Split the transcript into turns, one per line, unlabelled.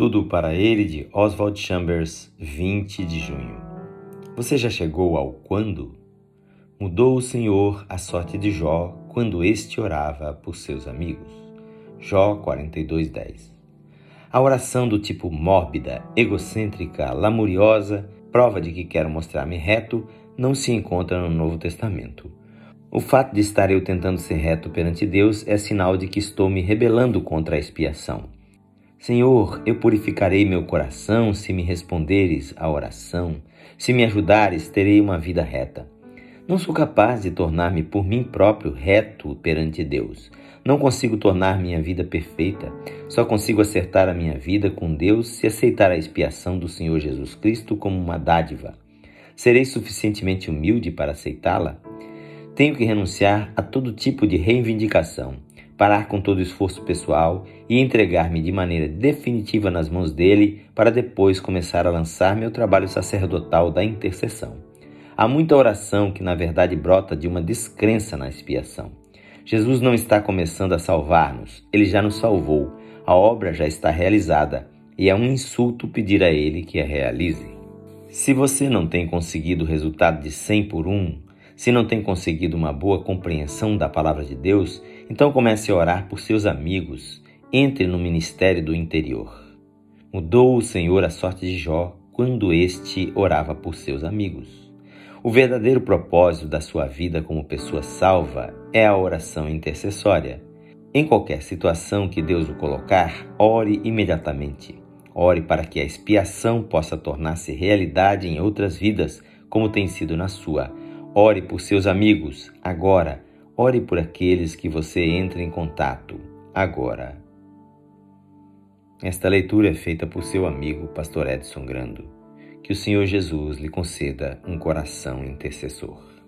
Tudo para ele de Oswald Chambers, 20 de junho. Você já chegou ao quando? Mudou o Senhor a sorte de Jó quando este orava por seus amigos. Jó 42:10. A oração do tipo mórbida, egocêntrica, lamuriosa, prova de que quero mostrar-me reto, não se encontra no Novo Testamento. O fato de estar eu tentando ser reto perante Deus é sinal de que estou me rebelando contra a expiação. Senhor, eu purificarei meu coração se me responderes à oração. Se me ajudares, terei uma vida reta. Não sou capaz de tornar-me por mim próprio reto perante Deus. Não consigo tornar minha vida perfeita. Só consigo acertar a minha vida com Deus se aceitar a expiação do Senhor Jesus Cristo como uma dádiva. Serei suficientemente humilde para aceitá-la? Tenho que renunciar a todo tipo de reivindicação, parar com todo esforço pessoal e entregar-me de maneira definitiva nas mãos dele para depois começar a lançar meu trabalho sacerdotal da intercessão. Há muita oração que na verdade brota de uma descrença na expiação. Jesus não está começando a salvar-nos, ele já nos salvou, a obra já está realizada e é um insulto pedir a ele que a realize. Se você não tem conseguido o resultado de 100 por 1, se não tem conseguido uma boa compreensão da palavra de Deus, então comece a orar por seus amigos. Entre no ministério do interior. Mudou o Senhor a sorte de Jó quando este orava por seus amigos. O verdadeiro propósito da sua vida como pessoa salva é a oração intercessória. Em qualquer situação que Deus o colocar, ore imediatamente. Ore para que a expiação possa tornar-se realidade em outras vidas, como tem sido na sua Ore por seus amigos agora. Ore por aqueles que você entra em contato agora. Esta leitura é feita por seu amigo, Pastor Edson Grando. Que o Senhor Jesus lhe conceda um coração intercessor.